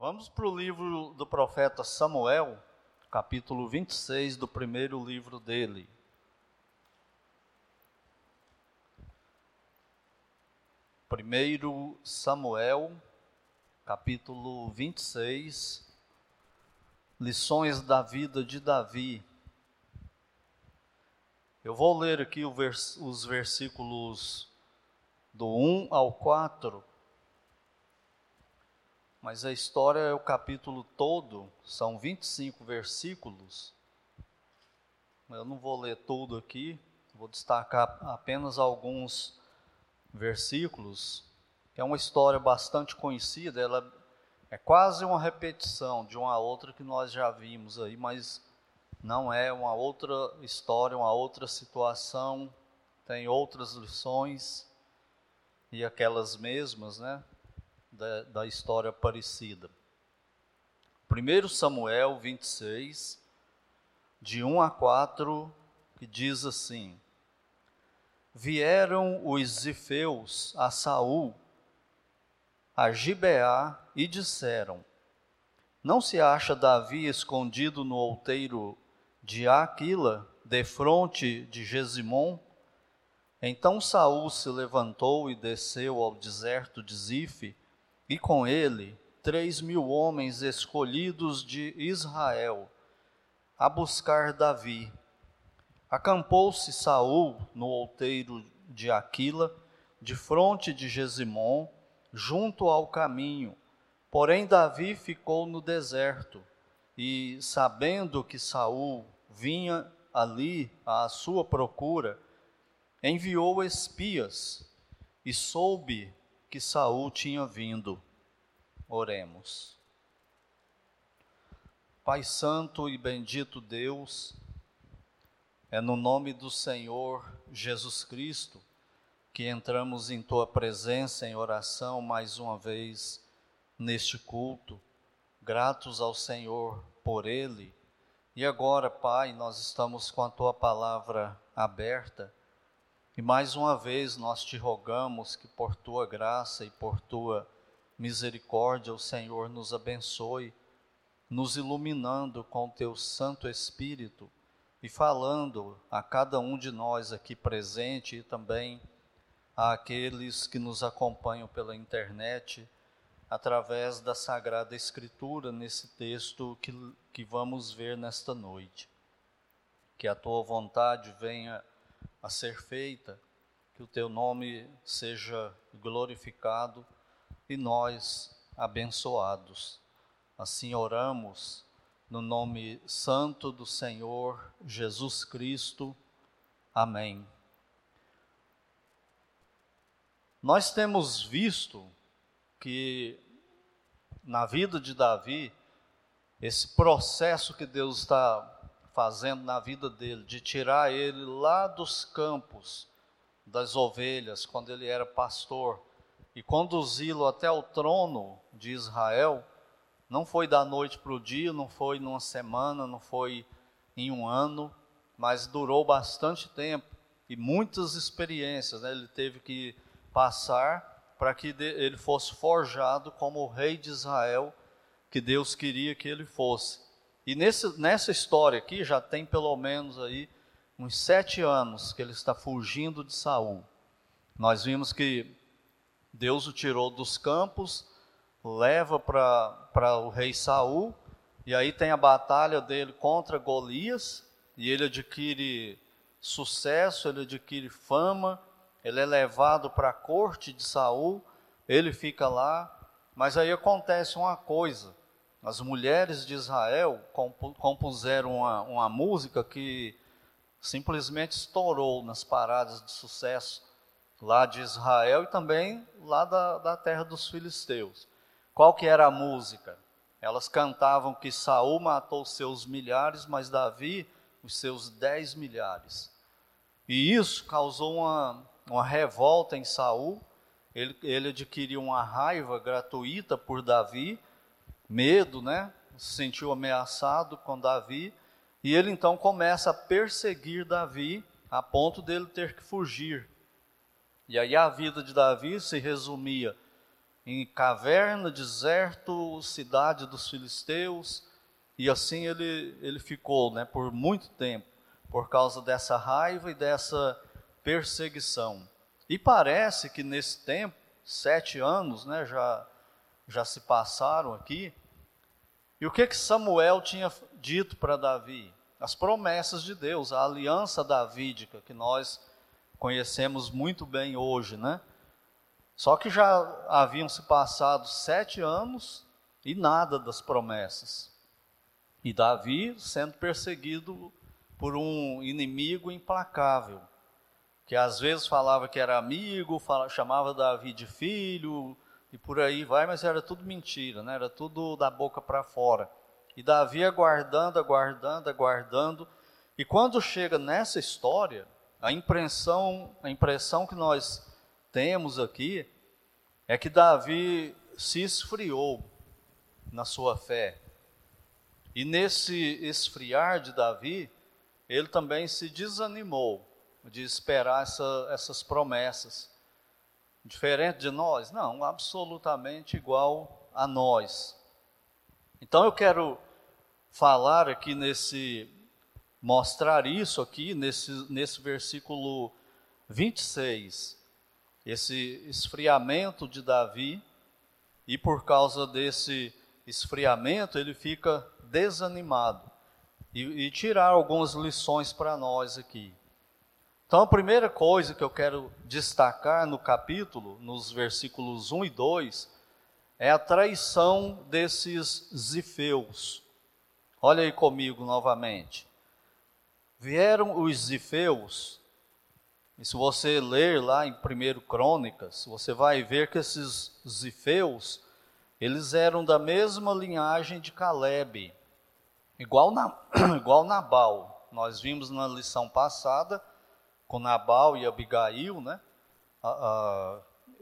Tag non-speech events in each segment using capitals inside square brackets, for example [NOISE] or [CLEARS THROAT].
Vamos para o livro do profeta Samuel, capítulo 26 do primeiro livro dele. Primeiro Samuel, capítulo 26, lições da vida de Davi. Eu vou ler aqui os versículos do 1 ao 4, mas a história é o capítulo todo, são 25 versículos. Eu não vou ler tudo aqui, vou destacar apenas alguns versículos, é uma história bastante conhecida, ela é quase uma repetição de uma outra que nós já vimos aí, mas não é uma outra história, uma outra situação, tem outras lições e aquelas mesmas, né, da, da história parecida. 1 Samuel 26, de 1 a 4, que diz assim: vieram os zifeus a Saul, a Gibeá, e disseram: Não se acha Davi escondido no outeiro de Aquila, defronte de Gesimon? Então Saul se levantou e desceu ao deserto de Zife, e com ele três mil homens escolhidos de Israel, a buscar Davi Acampou-se Saul no outeiro de Aquila, de fronte de Gesimon, junto ao caminho. Porém Davi ficou no deserto, e sabendo que Saul vinha ali à sua procura, enviou espias e soube que Saul tinha vindo. Oremos. Pai santo e bendito Deus, é no nome do Senhor Jesus Cristo que entramos em tua presença em oração mais uma vez neste culto, gratos ao Senhor por ele. E agora, Pai, nós estamos com a tua palavra aberta e mais uma vez nós te rogamos que por tua graça e por tua misericórdia o Senhor nos abençoe, nos iluminando com o teu Santo Espírito e falando a cada um de nós aqui presente e também àqueles que nos acompanham pela internet através da Sagrada Escritura nesse texto que, que vamos ver nesta noite. Que a tua vontade venha a ser feita, que o teu nome seja glorificado e nós abençoados. Assim oramos no nome santo do Senhor Jesus Cristo. Amém. Nós temos visto que na vida de Davi, esse processo que Deus está fazendo na vida dele, de tirar ele lá dos campos das ovelhas, quando ele era pastor, e conduzi-lo até o trono de Israel, não foi da noite para o dia, não foi numa semana, não foi em um ano, mas durou bastante tempo e muitas experiências né, ele teve que passar para que ele fosse forjado como o rei de Israel que Deus queria que ele fosse. E nesse, nessa história aqui já tem pelo menos aí uns sete anos que ele está fugindo de Saul. Nós vimos que Deus o tirou dos campos, leva para o rei Saul, e aí tem a batalha dele contra Golias, e ele adquire sucesso, ele adquire fama, ele é levado para a corte de Saul, ele fica lá, mas aí acontece uma coisa, as mulheres de Israel compuseram uma, uma música que simplesmente estourou nas paradas de sucesso lá de Israel e também lá da, da terra dos filisteus. Qual que era a música? Elas cantavam que Saul matou seus milhares, mas Davi os seus dez milhares. E isso causou uma, uma revolta em Saul. Ele, ele adquiriu uma raiva gratuita por Davi, medo, né? Se sentiu ameaçado com Davi. E ele então começa a perseguir Davi a ponto dele ter que fugir. E aí a vida de Davi se resumia em caverna, deserto, cidade dos filisteus, e assim ele, ele ficou né, por muito tempo, por causa dessa raiva e dessa perseguição. E parece que nesse tempo, sete anos né, já, já se passaram aqui, e o que, que Samuel tinha dito para Davi? As promessas de Deus, a aliança davídica que nós conhecemos muito bem hoje, né? Só que já haviam se passado sete anos e nada das promessas. E Davi sendo perseguido por um inimigo implacável, que às vezes falava que era amigo, falava, chamava Davi de filho e por aí vai, mas era tudo mentira, né? era tudo da boca para fora. E Davi aguardando, aguardando, aguardando. E quando chega nessa história, a impressão, a impressão que nós temos aqui é que Davi se esfriou na sua fé. E nesse esfriar de Davi, ele também se desanimou de esperar essa, essas promessas. Diferente de nós? Não, absolutamente igual a nós. Então eu quero falar aqui nesse, mostrar isso aqui nesse, nesse versículo 26 esse esfriamento de Davi, e por causa desse esfriamento ele fica desanimado. E, e tirar algumas lições para nós aqui. Então, a primeira coisa que eu quero destacar no capítulo, nos versículos 1 e 2, é a traição desses zifeus. Olha aí comigo novamente. Vieram os zifeus e se você ler lá em 1 Crônicas, você vai ver que esses zifeus, eles eram da mesma linhagem de Caleb, igual, na, [CLEARS THROAT] igual Nabal. Nós vimos na lição passada, com Nabal e Abigail, né?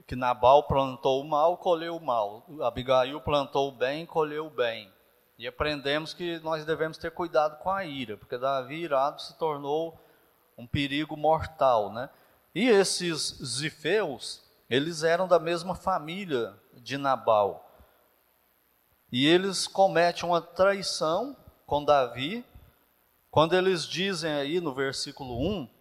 que Nabal plantou o mal, colheu o mal. Abigail plantou o bem, colheu o bem. E aprendemos que nós devemos ter cuidado com a ira, porque Davi irado se tornou um perigo mortal, né? E esses zifeus, eles eram da mesma família de Nabal. E eles cometem uma traição com Davi, quando eles dizem aí no versículo 1,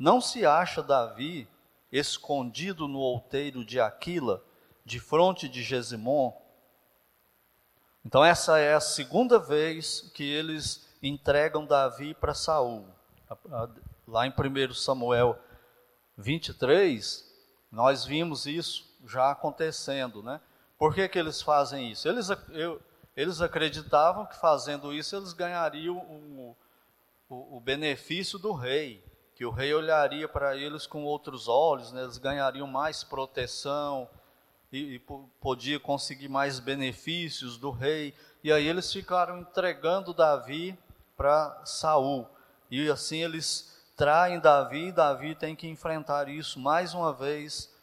não se acha Davi escondido no outeiro de Aquila, de fronte de Gesimon. Então essa é a segunda vez que eles entregam Davi para Saul lá em 1 Samuel 23, nós vimos isso já acontecendo, né? Por que, que eles fazem isso? Eles, eu, eles acreditavam que fazendo isso eles ganhariam o, o, o benefício do rei, que o rei olharia para eles com outros olhos, né? eles ganhariam mais proteção e, e podia conseguir mais benefícios do rei. E aí eles ficaram entregando Davi para Saul. E assim eles traem Davi, e Davi tem que enfrentar isso mais uma vez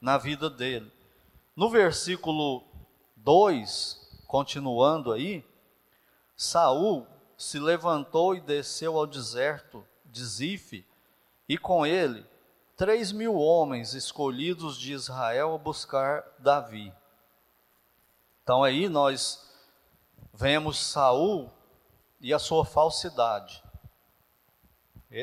na vida dele. No versículo 2, continuando aí, Saul se levantou e desceu ao deserto de Zife, e com ele três mil homens escolhidos de Israel a buscar Davi. Então aí nós vemos Saul e a sua falsidade.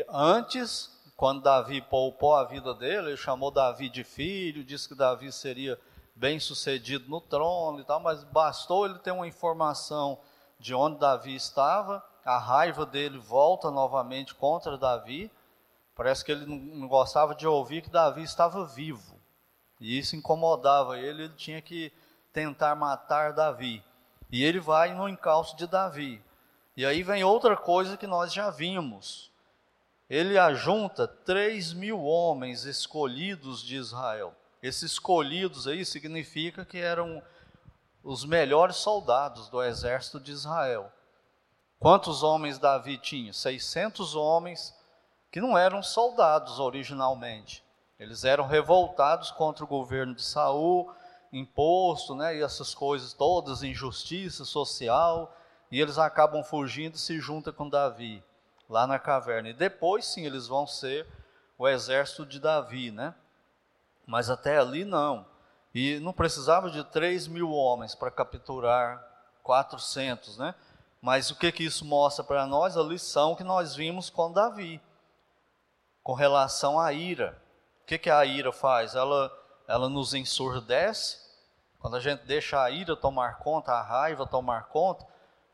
Antes, quando Davi poupou a vida dele, ele chamou Davi de filho, disse que Davi seria bem sucedido no trono e tal, mas bastou ele ter uma informação de onde Davi estava, a raiva dele volta novamente contra Davi. Parece que ele não gostava de ouvir que Davi estava vivo. E isso incomodava ele, ele tinha que tentar matar Davi. E ele vai no encalço de Davi. E aí vem outra coisa que nós já vimos ele ajunta três mil homens escolhidos de Israel. Esses escolhidos aí significa que eram os melhores soldados do exército de Israel. Quantos homens Davi tinha? 600 homens que não eram soldados originalmente. Eles eram revoltados contra o governo de Saul, imposto, né, e essas coisas todas, injustiça social, e eles acabam fugindo e se juntam com Davi lá na caverna. E depois sim eles vão ser o exército de Davi, né? Mas até ali não. E não precisava de 3 mil homens para capturar 400, né? Mas o que, que isso mostra para nós? A lição que nós vimos com Davi, com relação à ira. O que, que a ira faz? Ela, ela nos ensurdece. Quando a gente deixa a ira tomar conta, a raiva tomar conta,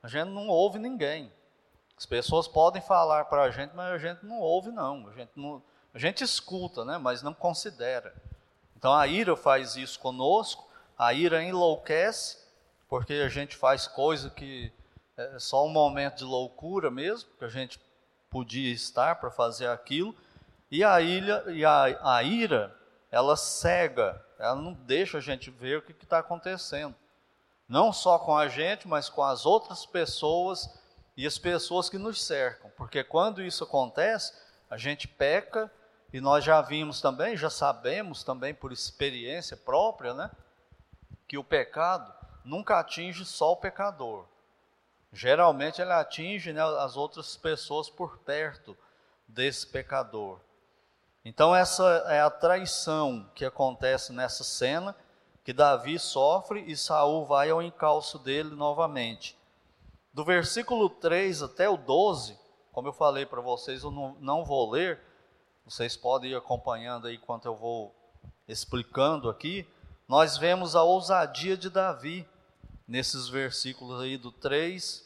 a gente não ouve ninguém. As pessoas podem falar para a gente, mas a gente não ouve, não. A gente, não, a gente escuta, né? mas não considera. Então a ira faz isso conosco, a ira enlouquece, porque a gente faz coisa que é só um momento de loucura mesmo, que a gente podia estar para fazer aquilo, e a, ilha, e a, a ira, ela cega, ela não deixa a gente ver o que está acontecendo. Não só com a gente, mas com as outras pessoas e as pessoas que nos cercam. Porque quando isso acontece, a gente peca e nós já vimos também, já sabemos também por experiência própria, né, que o pecado nunca atinge só o pecador. Geralmente ele atinge né, as outras pessoas por perto desse pecador. Então essa é a traição que acontece nessa cena que Davi sofre e Saul vai ao encalço dele novamente. Do versículo 3 até o 12, como eu falei para vocês, eu não, não vou ler, vocês podem ir acompanhando aí enquanto eu vou explicando aqui. Nós vemos a ousadia de Davi nesses versículos aí do 3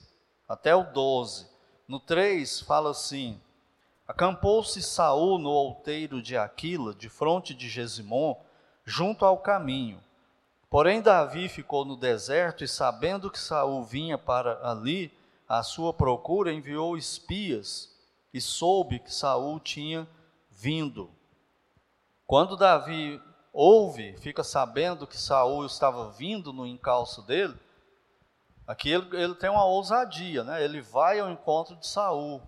até o 12. No 3 fala assim: Acampou-se Saul no outeiro de Aquila, de fronte de Gesimon, junto ao caminho. Porém, Davi ficou no deserto e, sabendo que Saul vinha para ali, à sua procura, enviou espias e soube que Saul tinha vindo. Quando Davi ouve, fica sabendo que Saul estava vindo no encalço dele, aqui ele, ele tem uma ousadia, né? Ele vai ao encontro de Saul.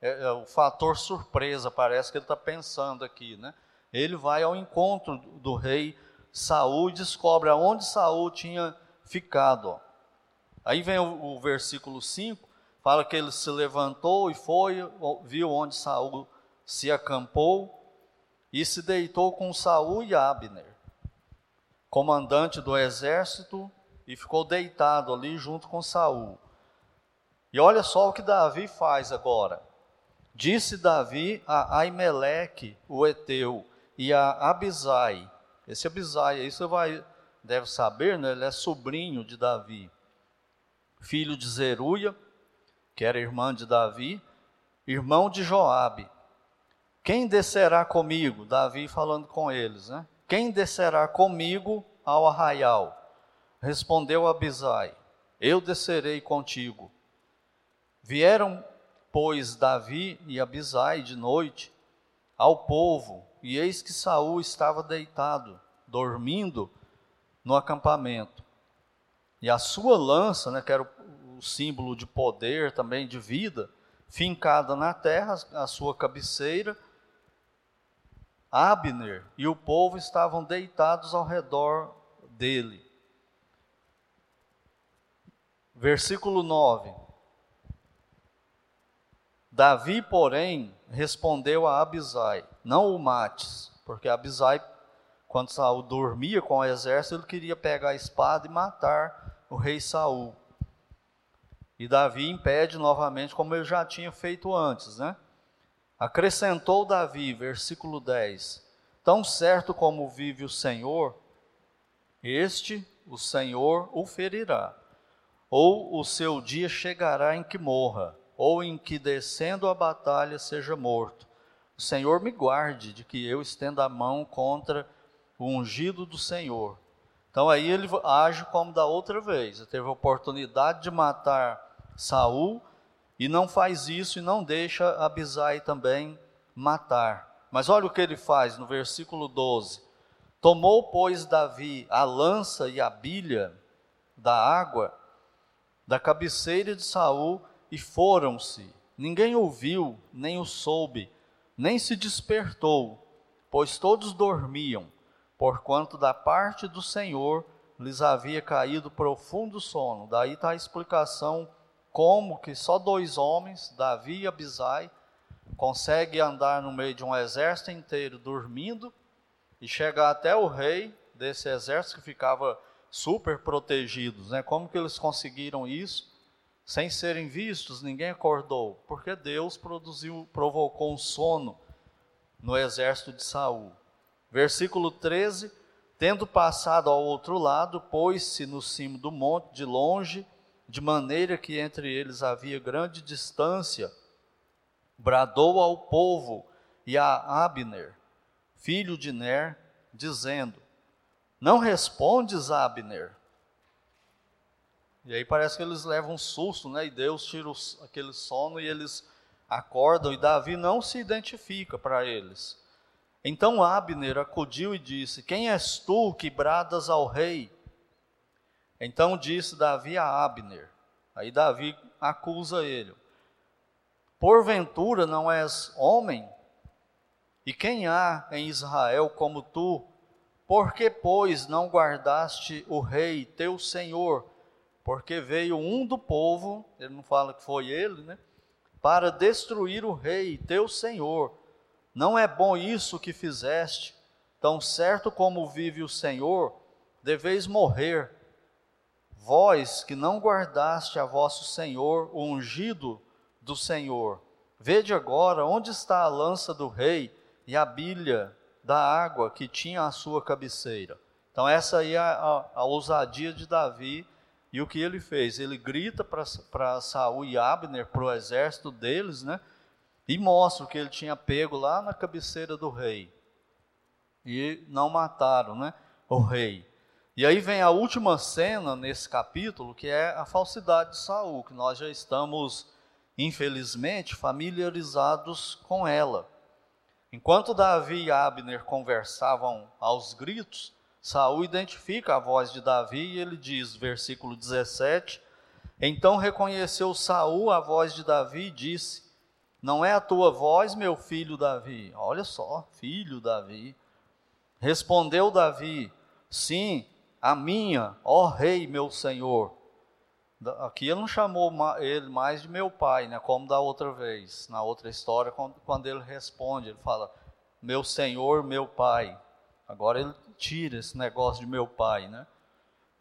É, é o fator surpresa, parece que ele está pensando aqui, né? Ele vai ao encontro do, rei Saul e descobre aonde Saul tinha ficado. Aí vem o, o versículo 5, fala que ele se levantou e foi, viu onde Saul se acampou e se deitou com Saul e Abner, comandante do exército, e ficou deitado ali junto com Saul. E olha só o que Davi faz agora. Disse Davi a Aimeleque, o Eteu, e a Abisai, esse Abisai, aí você vai, deve saber, né? ele é sobrinho de Davi, filho de Zeruia, que era irmã de Davi, irmão de Joabe. Quem descerá comigo? Davi falando com eles, né? Quem descerá comigo ao arraial? Respondeu Abisai: Eu descerei contigo. Vieram, pois, Davi e Abisai de noite ao povo e eis que Saul estava deitado, dormindo no acampamento. E a sua lança, né, que era o, símbolo de poder, também de vida, fincada na terra, a sua cabeceira, Abner e o povo estavam deitados ao redor dele. Versículo 9. Davi, porém, respondeu a Abisai: Não o mates, porque Abisai, quando Saul dormia com o exército, ele queria pegar a espada e matar o rei Saul. E Davi impede novamente, como ele já tinha feito antes, né? Acrescentou Davi, versículo 10: Tão certo como vive o Senhor, este o Senhor o ferirá, ou o seu dia chegará em que morra ou em que descendo a batalha seja morto. O Senhor me guarde de que eu estenda a mão contra o ungido do Senhor. Então aí ele age como da outra vez. Ele teve a oportunidade de matar Saul e não faz isso e não deixa Abisai também matar. Mas olha o que ele faz no versículo 12. Tomou, pois, Davi a lança e a bilha da água da cabeceira de Saul e foram-se. Ninguém ouviu, nem o soube, nem se despertou, pois todos dormiam, porquanto da parte do Senhor lhes havia caído profundo sono. Daí está a explicação como que só dois homens, Davi e Abisai, conseguem andar no meio de um exército inteiro dormindo e chegar até o rei desse exército que ficava super protegidos, né? Como que eles conseguiram isso? Sem serem vistos, ninguém acordou, porque Deus produziu, provocou um sono no exército de Saul. Versículo 13: Tendo passado ao outro lado, pôs-se no cimo do monte de longe, de maneira que entre eles havia grande distância, bradou ao povo e a Abner, filho de Ner, dizendo: Não respondes, Abner? E aí parece que eles levam um susto, né? E Deus tira os, aquele sono e eles acordam, e Davi não se identifica para eles. Então Abner acudiu e disse: Quem és tu que bradas ao rei? Então disse Davi a Abner. Aí Davi acusa ele: Porventura não és homem? E quem há em Israel como tu? Por que, pois, não guardaste o rei, teu senhor? Porque veio um do povo, ele não fala que foi ele, né? Para destruir o rei, teu senhor. Não é bom isso que fizeste? Tão certo como vive o Senhor, deveis morrer. Vós que não guardaste a vosso Senhor, o ungido do Senhor. Vede agora onde está a lança do rei e a bilha da água que tinha a sua cabeceira. Então, essa aí é a, a ousadia de Davi e o que ele fez. Ele grita para Saul e Abner, para o exército deles, né? E mostra o que ele tinha pego lá na cabeceira do rei. E não mataram, né? O rei. E aí vem a última cena nesse capítulo, que é a falsidade de Saul, que nós já estamos infelizmente, familiarizados com ela. Enquanto Davi e Abner conversavam aos gritos, Saul identifica a voz de Davi e ele diz, versículo 17: Então reconheceu Saul a voz de Davi e disse: Não é a tua voz, meu filho Davi? Olha só, filho Davi. Respondeu Davi: Sim, a minha, ó rei, meu senhor. Aqui ele não chamou ele mais de meu pai, né, como da outra vez. Na outra história, quando ele responde, ele fala: Meu senhor, meu pai. Agora ele tira esse negócio de meu pai, né?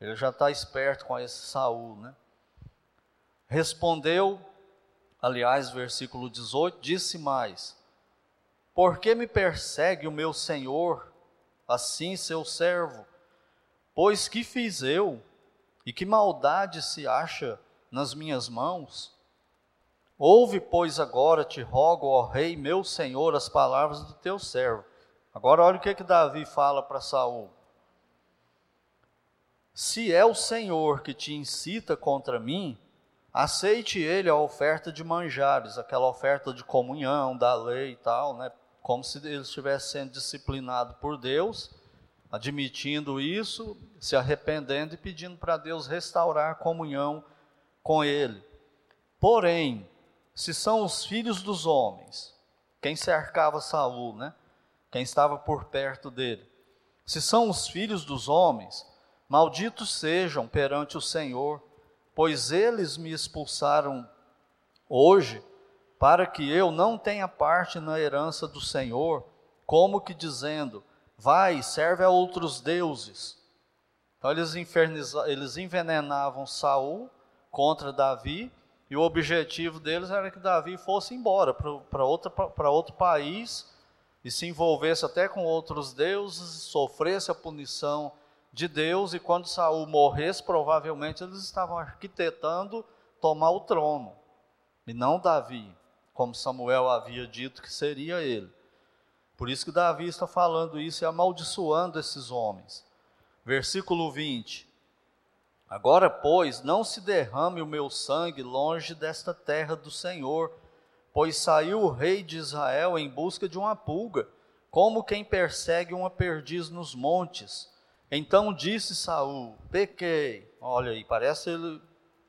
Ele já está esperto com esse Saul, né? Respondeu, aliás, versículo 18, disse mais: Por que me persegue o meu senhor, assim seu servo? Pois que fiz eu? E que maldade se acha nas minhas mãos? Ouve, pois, agora, te rogo, ó rei, meu senhor, as palavras do teu servo. Agora olha o que, que Davi fala para Saul. Se é o Senhor que te incita contra mim, aceite ele a oferta de manjares, aquela oferta de comunhão, da lei e tal, né? Como se ele estivesse sendo disciplinado por Deus, admitindo isso, se arrependendo e pedindo para Deus restaurar a comunhão com ele. Porém, se são os filhos dos homens, quem cercava Saul, né? Quem estava por perto dele. Se são os filhos dos homens, malditos sejam perante o Senhor, pois eles me expulsaram hoje, para que eu não tenha parte na herança do Senhor, como que dizendo: vai, serve a outros deuses. Então eles, eles envenenavam Saul contra Davi, e o objetivo deles era que Davi fosse embora para outro país e se envolvesse até com outros deuses, sofresse a punição de Deus, e quando Saul morresse, provavelmente eles estavam arquitetando tomar o trono, e não Davi, como Samuel havia dito que seria ele. Por isso que Davi está falando isso e amaldiçoando esses homens. Versículo 20: Agora, pois, não se derrame o meu sangue longe desta terra do Senhor, pois saiu o rei de Israel em busca de uma pulga, como quem persegue uma perdiz nos montes. Então disse Saul: Pequei. Olha aí, parece ele,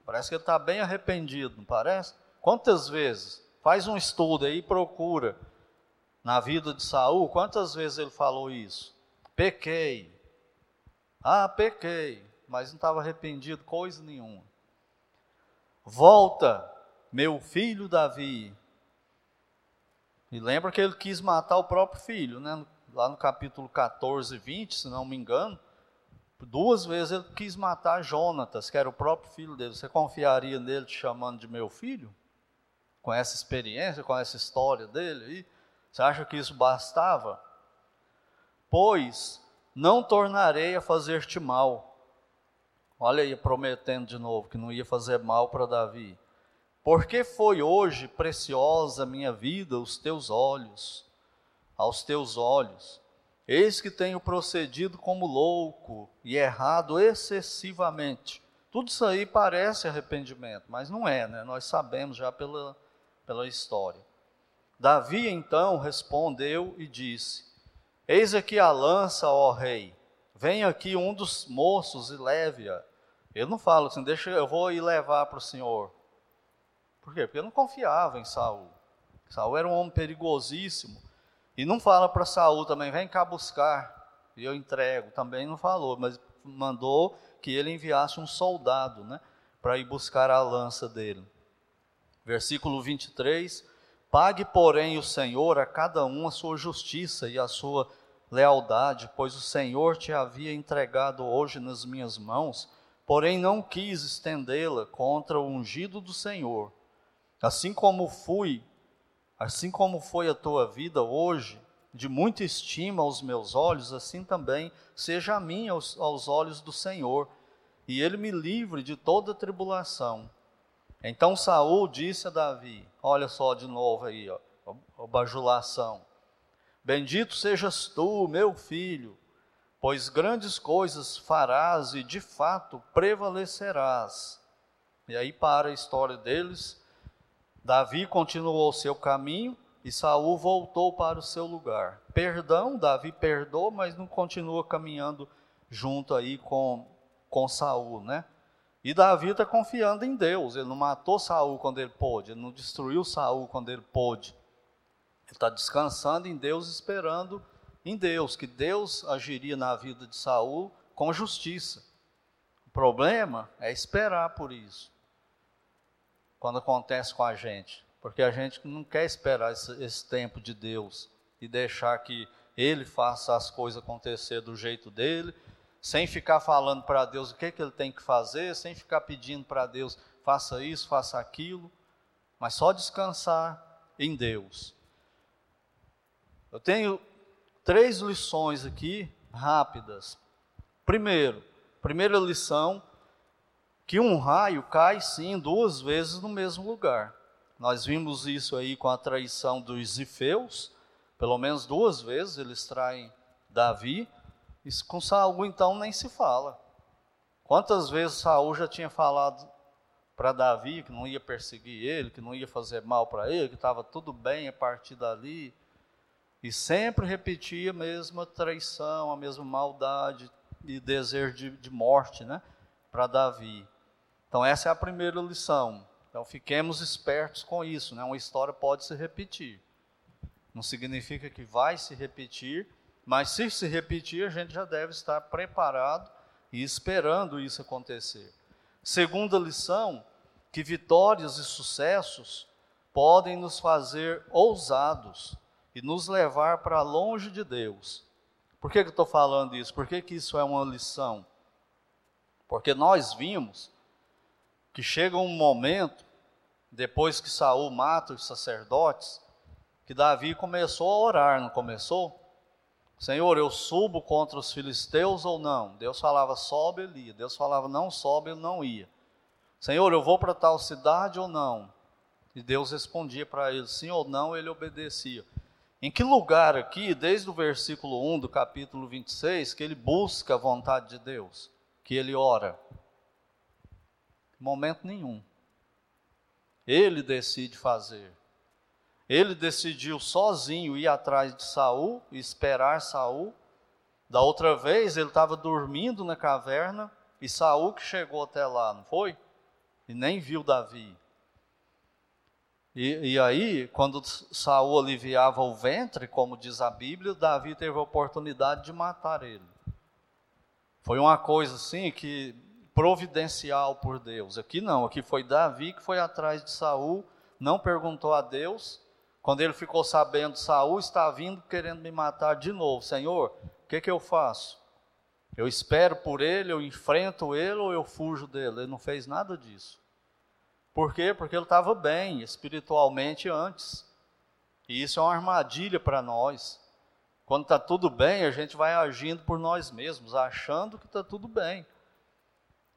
parece que ele está bem arrependido, não parece? Quantas vezes? Faz um estudo aí, procura na vida de Saul, quantas vezes ele falou isso? Pequei. Ah, pequei, mas não estava arrependido coisa nenhuma. Volta, meu filho Davi. E lembra que ele quis matar o próprio filho, né? Lá no capítulo 14, 20, se não me engano, Duas vezes ele quis matar Jonatas, que era o próprio filho dele. Você confiaria nele te chamando de meu filho? Com essa experiência, com essa história dele aí? Você acha que isso bastava? Pois não tornarei a fazer-te mal. Olha aí, prometendo de novo que não ia fazer mal para Davi. Porque foi hoje preciosa minha vida os teus olhos, aos teus olhos. Eis que tenho procedido como louco e errado excessivamente. Tudo isso aí parece arrependimento, mas não é, né? Nós sabemos já pela, pela história. Davi então respondeu e disse: Eis aqui a lança, ó rei. Vem aqui um dos moços e leve-a. Ele não fala assim, deixa, eu vou ir levar para o senhor. Por quê? Porque não confiava em Saul. Saul era um homem perigosíssimo. E não fala para Saul também, vem cá buscar, e eu entrego. Também não falou, mas mandou que ele enviasse um soldado, né, para ir buscar a lança dele. Versículo 23: Pague, porém, o Senhor a cada um a sua justiça e a sua lealdade, pois o Senhor te havia entregado hoje nas minhas mãos, porém não quis estendê-la contra o ungido do Senhor. Assim como fui Assim como foi a tua vida hoje, de muita estima aos meus olhos, assim também seja a minha aos, aos olhos do Senhor, e ele me livre de toda tribulação. Então Saul disse a Davi: Olha só de novo aí, ó, bajulação. Bendito sejas tu, meu filho, pois grandes coisas farás e de fato prevalecerás. E aí para a história deles, Davi continuou seu caminho e Saul voltou para o seu lugar. Perdão, Davi perdoou, mas não continua caminhando junto aí com, com Saul, né? E Davi está confiando em Deus. Ele não matou Saul quando ele pôde, ele não destruiu Saul quando ele pôde. Ele está descansando em Deus, esperando em Deus, que Deus agiria na vida de Saul com justiça. O problema é esperar por isso quando acontece com a gente, porque a gente não quer esperar esse, esse tempo de Deus e deixar que Ele faça as coisas acontecer do jeito dele, sem ficar falando para Deus o que, que ele tem que fazer, sem ficar pedindo para Deus faça isso, faça aquilo, mas só descansar em Deus. Eu tenho três lições aqui rápidas. Primeiro, primeira lição que um raio cai sim duas vezes no mesmo lugar. Nós vimos isso aí com a traição dos Zifeus, pelo menos duas vezes eles traem Davi, e com Saul então nem se fala. Quantas vezes Saul já tinha falado para Davi que não ia perseguir ele, que não ia fazer mal para ele, que estava tudo bem a partir dali, e sempre repetia a mesma traição, a mesma maldade e desejo de, de morte, né, para Davi. Então, essa é a primeira lição. Então, fiquemos espertos com isso. Né? Uma história pode se repetir. Não significa que vai se repetir, mas se se repetir, a gente já deve estar preparado e esperando isso acontecer. Segunda lição: que vitórias e sucessos podem nos fazer ousados e nos levar para longe de Deus. Por que, que eu estou falando isso? Por que, que isso é uma lição? Porque nós vimos que chega um momento, depois que Saul mata os sacerdotes, que Davi começou a orar, não começou? Senhor, eu subo contra os filisteus ou não? Deus falava, sobe, ele ia. Deus falava, não sobe, ele não ia. Senhor, eu vou para tal cidade ou não? E Deus respondia para ele, sim ou não, ele obedecia. Em que lugar aqui, desde o versículo 1 do capítulo 26, que ele busca a vontade de Deus? Que ele ora? Momento nenhum. Ele decide fazer. Ele decidiu sozinho ir atrás de Saul esperar Saul. Da outra vez ele estava dormindo na caverna e Saul que chegou até lá, não foi? E nem viu Davi. E, e, aí, quando Saul aliviava o ventre, como diz a Bíblia, Davi teve a oportunidade de matar ele. Foi uma coisa assim que providencial por Deus. Aqui não, aqui foi Davi que foi atrás de Saul, não perguntou a Deus. Quando ele ficou sabendo, Saul está vindo querendo me matar de novo. Senhor, o que, que eu faço? Eu espero por ele, eu enfrento ele ou eu fujo dele. Ele não fez nada disso. Por quê? Porque ele estava bem espiritualmente antes. E isso é uma armadilha para nós. Quando está tudo bem, a gente vai agindo por nós mesmos, achando que está tudo bem.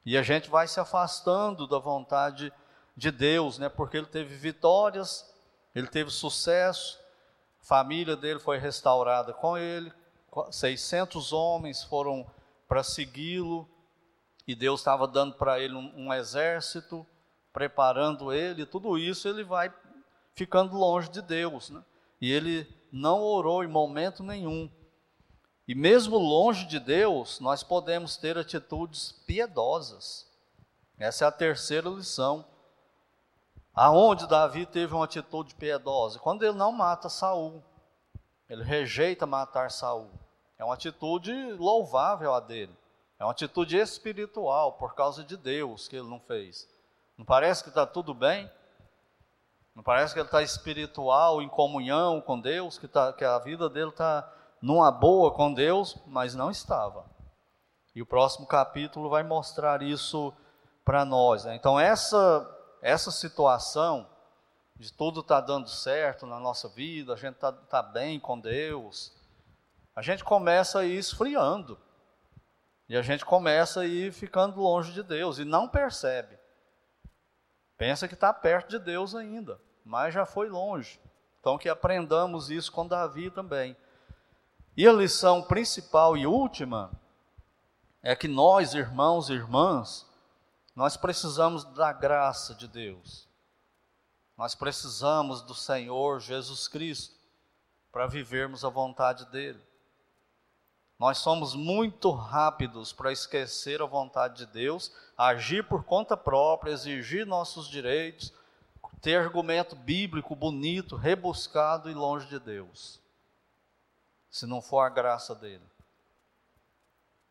E a gente vai se afastando da vontade de Deus, né? Porque ele teve vitórias, ele teve sucesso, a família dele foi restaurada com ele, 600 homens foram para segui-lo, e Deus estava dando para ele um, um exército, preparando ele, tudo isso ele vai ficando longe de Deus, né? E ele não orou em momento nenhum. E mesmo longe de Deus, nós podemos ter atitudes piedosas. Essa é a terceira lição. Aonde Davi teve uma atitude piedosa? Quando ele não mata Saul. Ele rejeita matar Saul. É uma atitude louvável a dele. É uma atitude espiritual por causa de Deus que ele não fez. Não parece que está tudo bem? Não parece que ele está espiritual, em comunhão com Deus, que, tá, que a vida dele está numa boa com Deus, mas não estava. E o próximo capítulo vai mostrar isso para nós. Né? Então, essa, essa situação de tudo estar tá dando certo na nossa vida, a gente está tá bem com Deus, a gente começa a ir esfriando. E a gente começa a ir ficando longe de Deus e não percebe. Pensa que está perto de Deus ainda, mas já foi longe. Então que aprendamos isso com Davi também. E a lição principal e última é que nós, irmãos e irmãs, nós precisamos da graça de Deus. Nós precisamos do Senhor Jesus Cristo para vivermos a vontade dele. Nós somos muito rápidos para esquecer a vontade de Deus, agir por conta própria, exigir nossos direitos, ter argumento bíblico bonito, rebuscado e longe de Deus. Se não for a graça dele.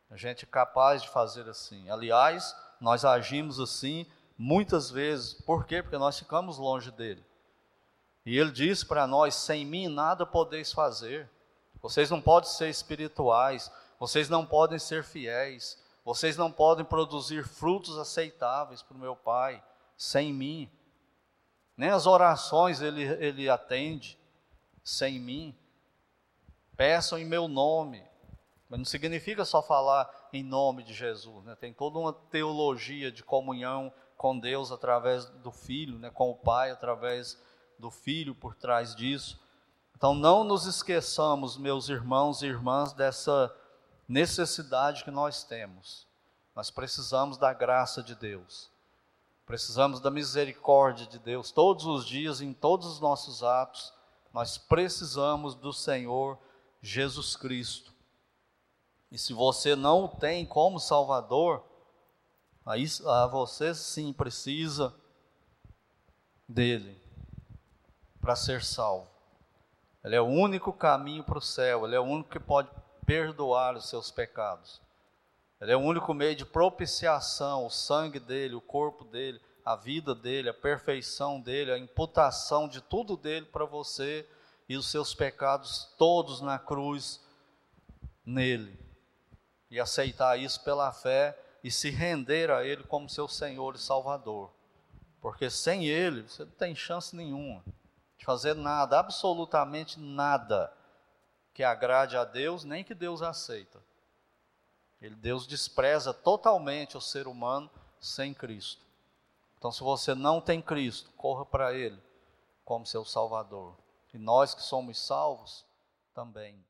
A gente é capaz de fazer assim. Aliás, nós agimos assim muitas vezes. Por quê? Porque nós ficamos longe dele. E ele diz para nós: sem mim nada podeis fazer. Vocês não podem ser espirituais, vocês não podem ser fiéis, vocês não podem produzir frutos aceitáveis para o meu Pai sem mim. Nem as orações ele, ele atende sem mim. Peçam em meu nome. Mas não significa só falar em nome de Jesus. Né? Tem toda uma teologia de comunhão com Deus através do Filho, né? com o Pai através do Filho por trás disso. Então não nos esqueçamos, meus irmãos e irmãs, dessa necessidade que nós temos. Nós precisamos da graça de Deus. Precisamos da misericórdia de Deus todos os dias, em todos os nossos atos. Nós precisamos do Senhor Jesus Cristo. E se você não o tem como Salvador, aí você sim precisa dele para ser salvo. Ele é o único caminho para o céu, ele é o único que pode perdoar os seus pecados. Ele é o único meio de propiciação, o sangue dele, o corpo dele, a vida dele, a perfeição dele, a imputação de tudo dele para você e os seus pecados todos na cruz nele. E aceitar isso pela fé e se render a ele como seu Senhor e Salvador. Porque sem ele você não tem chance nenhuma de fazer nada, absolutamente nada que agrade a Deus, nem que Deus aceita. Ele, Deus despreza totalmente o ser humano sem Cristo. Então, se você não tem Cristo, corra para Ele como seu Salvador. E nós que somos salvos, também.